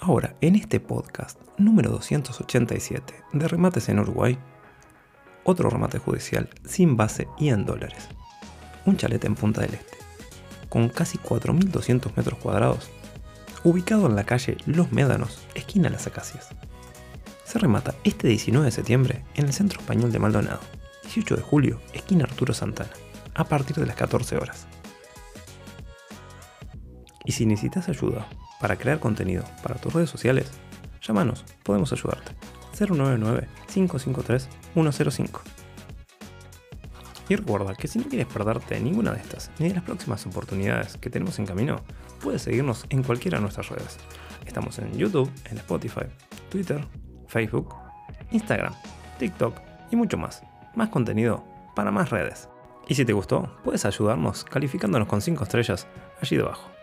Ahora, en este podcast número 287 de remates en Uruguay, otro remate judicial sin base y en dólares. Un chalet en Punta del Este, con casi 4.200 metros cuadrados, ubicado en la calle Los Médanos, esquina Las Acacias. Se remata este 19 de septiembre en el Centro Español de Maldonado, 18 de julio, esquina Arturo Santana, a partir de las 14 horas. Y si necesitas ayuda para crear contenido para tus redes sociales, llámanos, podemos ayudarte. 099-553-105. Y recuerda que si no quieres perderte ninguna de estas ni de las próximas oportunidades que tenemos en camino, puedes seguirnos en cualquiera de nuestras redes. Estamos en YouTube, en Spotify, Twitter, Facebook, Instagram, TikTok y mucho más. Más contenido para más redes. Y si te gustó, puedes ayudarnos calificándonos con 5 estrellas allí debajo.